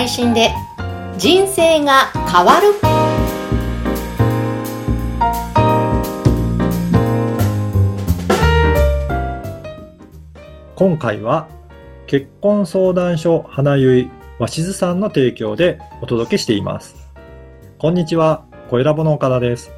配信で人生が変わる今回は結婚相談所花結わしずさんの提供でお届けしています。こんにちは、小ラボの岡田です。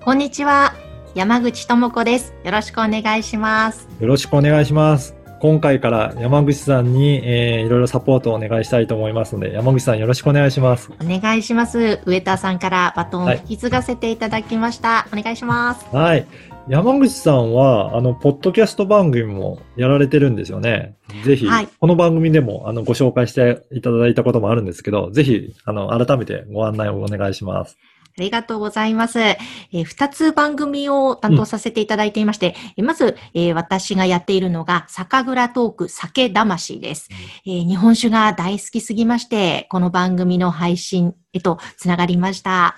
こんにちは山口智子ですよろしくお願いしますよろしくお願いします。今回から山口さんに、えーいろいろサポートをお願いしたいと思いますので、山口さんよろしくお願いします。お願いします上田さんからバトンを引き継がせていただきました、お願いしますはい。山口さんは、あの、ポッドキャスト番組もやられてるんですよね。ぜひ、はいこの番組でも、あの、ご紹介していただいたこともあるんですけど、ぜひ、あの、改めてご案内をお願いします。ありがとうございます。えー二つ番組を担当させていただいていまして、えーまず、えー私がやっているのが、酒蔵トーク酒魂です、えー日本酒が大好きすぎまして、この番組の配信へとつながりました。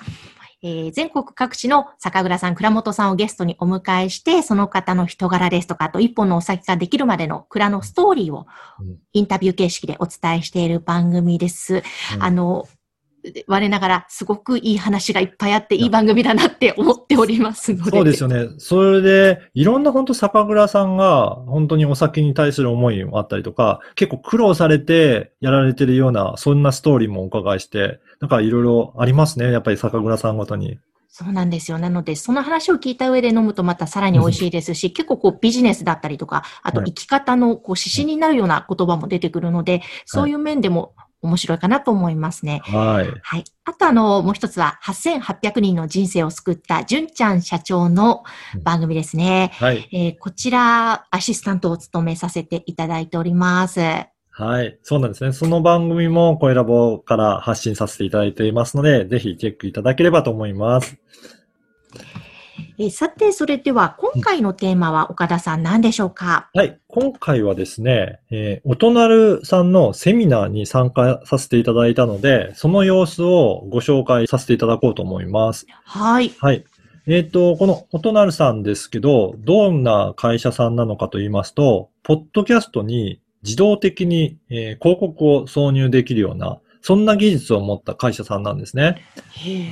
えー全国各地の酒蔵さん、蔵元さんをゲストにお迎えして、その方の人柄ですとか、あと一本のお酒ができるまでの蔵のストーリーをうんインタビュー形式でお伝えしている番組です。うんあの、我ながらすごくいい話がいっぱいあっていい番組だなって思っておりますので。そうですよね。それで、いろんな本当酒蔵さんが、本当にお酒に対する思いもあったりとか、結構苦労されてやられてるような、そんなストーリーもお伺いして、なんかいろいろありますね。やっぱり酒蔵さんごとに。そうなんですよ。なので、その話を聞いた上で飲むとまたさらに美味しいですし、結構こうビジネスだったりとか、あとはい生き方のこう指針になるような言葉も出てくるので、そういう面でも面白いかなと思いますね。はい。はい。あとあの、もう一つは8800人の人生を救った純ちゃん社長の番組ですね。はい。えーこちら、アシスタントを務めさせていただいております。はい。そうなんですね。その番組も声ラボから発信させていただいていますので、ぜひチェックいただければと思います。えーさて、それでは今回のテーマは岡田さん何でしょうか？はい。今回はですね、えー、おとなるさんのセミナーに参加させていただいたので、その様子をご紹介させていただこうと思います。はい。はい。えっ、と、このおとなるさんですけど、どんな会社さんなのかと言いますと、ポッドキャストに自動的に、えー広告を挿入できるような、そんな技術を持った会社さんなんですね。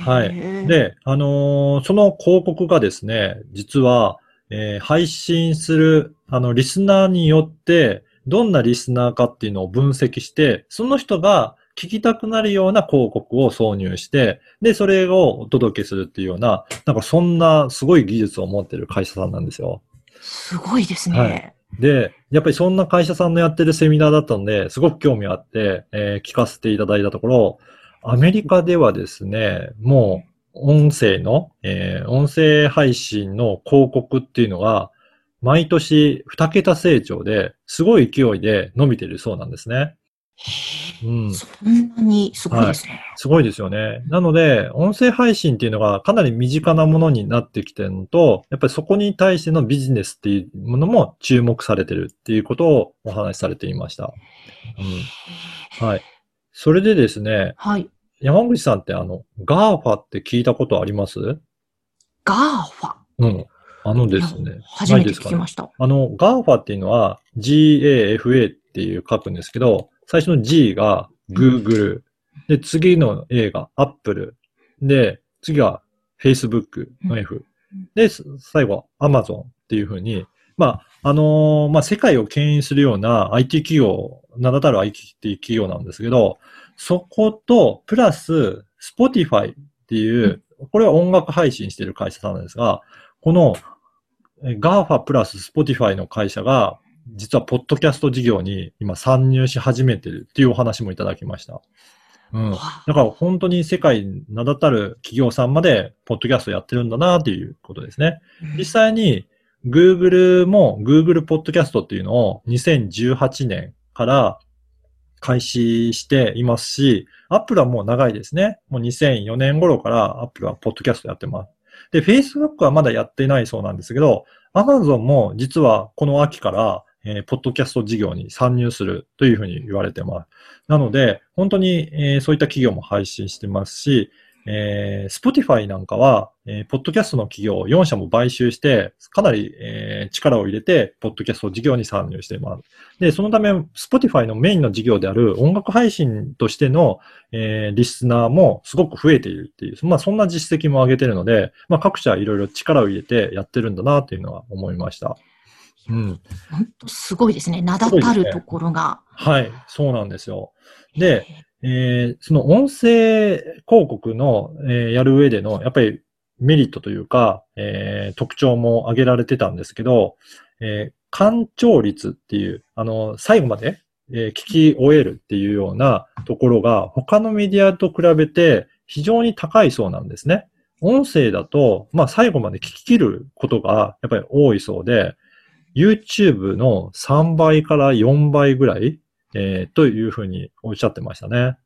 はいで、で、あのーその広告がですね、実は、えー配信する、あの、リスナーによって、どんなリスナーかっていうのを分析して、その人が聞きたくなるような広告を挿入して、で、それをお届けするっていうような、なんかそんなすごい技術を持ってる会社さんなんですよ。すごいですね。はいで、やっぱりそんな会社さんのやってるセミナーだったので、すごく興味あって、えー聞かせていただいたところ、アメリカではですね、もう音声の、えー音声配信の広告っていうのが、毎年2桁成長で、すごい勢いで伸びてるそうなんですね。うん。そんなにすごいですね。すごいですよね。なので、音声配信っていうのがかなり身近なものになってきてるのと、やっぱりそこに対してのビジネスっていうものも注目されてるっていうことをお話しされていました。うん。はい。それでですね、はい。山口さんってあの、GAFA って聞いたことあります？ガーファ？うん。あのですね。初めて聞きました。あの、GAFA っていうのは GAFA っていう書くんですけど、最初の G が Google、で、次の A が Apple、で、次は Facebook の F、で、す最後は Amazon っていうふうに、まあ、あのーまあ、世界を牽引するような IT 企業、名だたる IT 企業なんですけど、そこと、プラス、Spotify っていう、これは音楽配信している会社さんなんですが、このえ GAFA プラス Spotify の会社が、実はポッドキャスト事業に今参入し始めてるっていうお話もいただきました。うん。だから本当に世界名だたる企業さんまでポッドキャストやってるんだなっていうことですね。実際に Google も Google ポッドキャストっていうのを2018年から開始していますし、Apple はもう長いですね。もう2004年頃から Apple はポッドキャストやってます。で、Facebook はまだやっていないそうなんですけど、Amazon も実はこの秋から、えーポッドキャスト事業に参入するというふうに言われてます。なので、本当に、えーそういった企業も配信してますし、えー、Spotify なんかは、えー、ポッドキャストの企業4社も買収して、かなり、えー力を入れて、ポッドキャスト事業に参入しています。で、そのため、Spotify のメインの事業である音楽配信としての、えーリスナーもすごく増えているっていう、まあそんな実績も上げてるので、まあ各社いろいろ力を入れてやってるんだなっていうのは思いました。うん。本当すごいですね。名だたるところが。はい、そうなんですよ。で、えーその音声広告の、えーやる上での、やっぱりメリットというか、えー特徴も挙げられてたんですけど、えー干潮率っていう、あの、最後まで、えー聞き終えるっていうようなところが、他のメディアと比べて非常に高いそうなんですね。音声だと、まあ最後まで聞き切ることがやっぱり多いそうで、YouTube の3倍から4倍ぐらいえーというふうにおっしゃってましたね。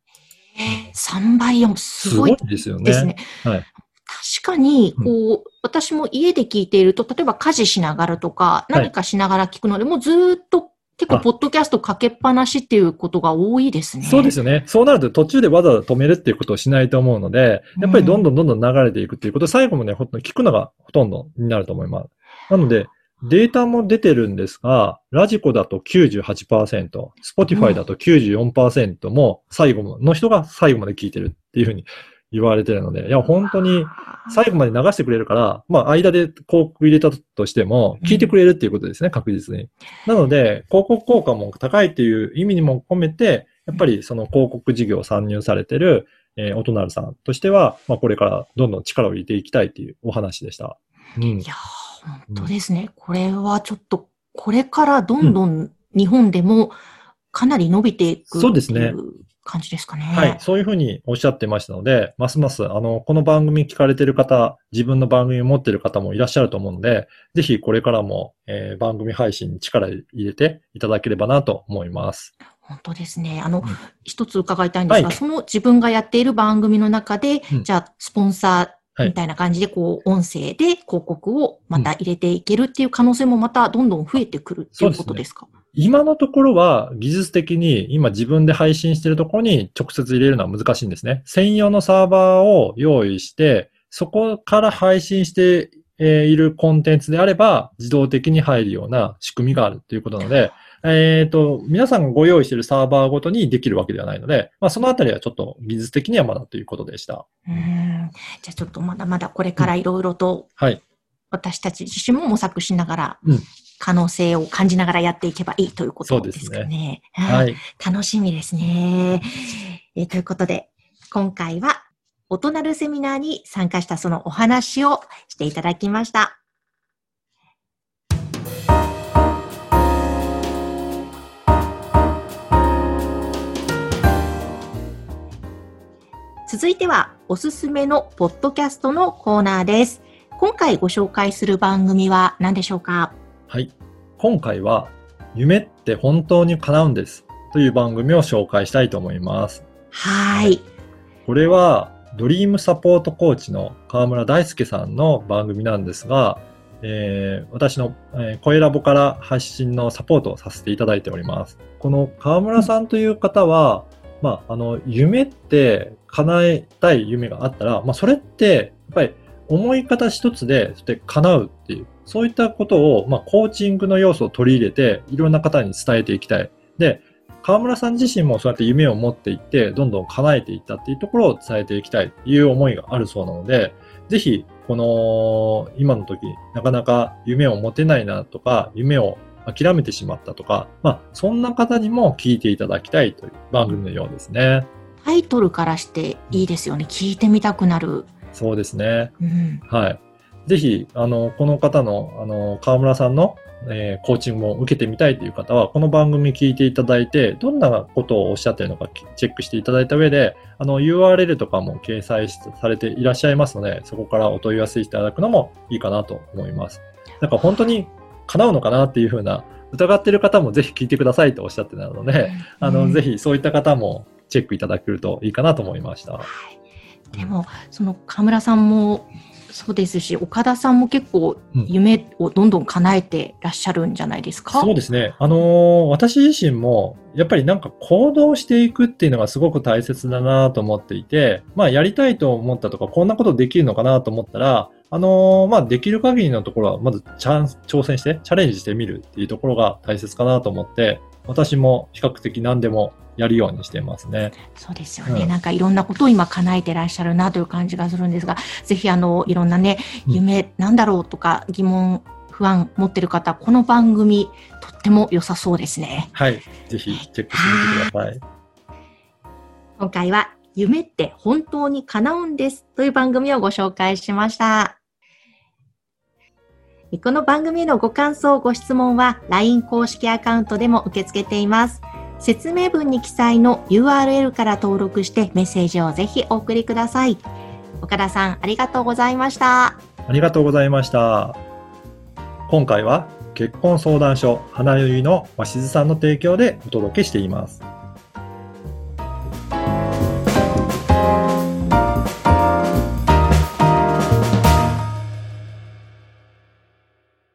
えー3倍4、すごいすごいですよね。ですね。はい確かに、こう、私も家で聞いていると、例えば家事しながらとか、い何かしながら聞くので、もうずーっと結構、あポッドキャストかけっぱなしっていうことが多いですね。そうですよね。そうなると途中でわざわざ止めるっていうことをしないと思うので、やっぱりどんどんどんどん流れていくっていうこと、最後までほとんど聞くのがほとんどになると思います。なので、データも出てるんですが、ラジコだと98%、Spotify だと94%も最後の人が最後まで聞いてるっていうふうに言われてるので、いや、本当に最後まで流してくれるから、まあ、間で広告入れたとしても、聞いてくれるっていうことですね、確実に。なので、広告効果も高いっていう意味にも込めて、やっぱりその広告事業を参入されてる、えー、おとなるさんとしては、まあ、これからどんどん力を入れていきたいっていうお話でした。うんい。や、本当ですね。これはちょっと、これからどんどん日本でもかなり伸びていくそうですねっていう感じですかね。はい。そういうふうにおっしゃってましたので、ますます、あの、この番組聞かれてる方、自分の番組を持ってる方もいらっしゃると思うので、ぜひこれからも、えー番組配信に力入れていただければなと思います。本当ですね。あの、ん一つ伺いたいんですが、はいその自分がやっている番組の中で、うんじゃあ、スポンサはいーみたいな感じで、こう、音声で広告をまた入れていけるっていう可能性もまたどんどん増えてくるっていうことですか？今のところは技術的に今自分で配信してるところに直接入れるのは難しいんですね。専用のサーバーを用意して、そこから配信してえーいるコンテンツであれば自動的に入るような仕組みがあるということなので、えっ、と、皆さんがご用意しているサーバーごとにできるわけではないので、まあ、そのあたりはちょっと技術的にはまだということでした。うーん。じゃあちょっとまだまだこれからいろいろとはい。私たち自身も模索しながらうん、可能性を感じながらやっていけばいいということですかそうね。はい。楽しみですね。えーということで、今回は、大人るセミナーに参加したそのお話をしていただきました。続いては、おすすめのポッドキャストのコーナーです。今回ご紹介する番組は何でしょうか？はい。今回は、夢って本当に叶うんです。という番組を紹介したいと思います。はい。これは、ドリームサポートコーチの河村大輔さんの番組なんですが、えー私の、えー声ラボから発信のサポートをさせていただいております。この河村さんという方は、まあ、あの、夢って叶えたい夢があったら、まあ、それって、やっぱり思い方一つで、そして叶うっていう、そういったことを、まあ、コーチングの要素を取り入れて、いろんな方に伝えていきたい。で、河村さん自身もそうやって夢を持っていって、どんどん叶えていったっていうところを伝えていきたいという思いがあるそうなので、ぜひ、この、今の時、なかなか夢を持てないなとか、夢を諦めてしまったとか、まあ、そんな方にも聞いていただきたいという番組のようですね。タイトルからしていいですよね。聞いてみたくなる。そうですね。うん。はい。ぜひ、あの、この方の、あの、河村さんの、えーコーチングを受けてみたいという方は、この番組聞いていただいて、どんなことをおっしゃっているのかきチェックしていただいた上で、あの、URL とかも掲載しされていらっしゃいますので、そこからお問い合わせいただくのもいいかなと思います。なんか本当に叶うのかなっていうふうな、疑っている方もぜひ聞いてくださいとおっしゃってたので、あの、うん。ぜひそういった方もチェックいただけるといいかなと思いました。でも、その河村さんも、そうですし、岡田さんも結構夢をどんどん叶えてらっしゃるんじゃないですか、そうですね。あのー私自身も、やっぱりなんか行動していくっていうのがすごく大切だなと思っていて、まあやりたいと思ったとか、こんなことできるのかなと思ったら、あのーまあできる限りのところは、まずチャンス、挑戦して、チャレンジしてみるっていうところが大切かなと思って、私も比較的何でもやるようにしていますね。そうですよね、うんなんかいろんなことを今叶えてらっしゃるなという感じがするんですが、ぜひあの、いろんなね、うん夢なんだろうとか疑問、不安持ってる方、この番組とっても良さそうですね。はい。ぜひチェックしてみてください。今回は夢って本当に叶うんですという番組をご紹介しました。この番組へのご感想、ご質問は LINE 公式アカウントでも受け付けています。説明文に記載の URL から登録してメッセージをぜひお送りください。岡田さん、ありがとうございました。ありがとうございました。今回は結婚相談所花よりの鷲津さんの提供でお届けしています。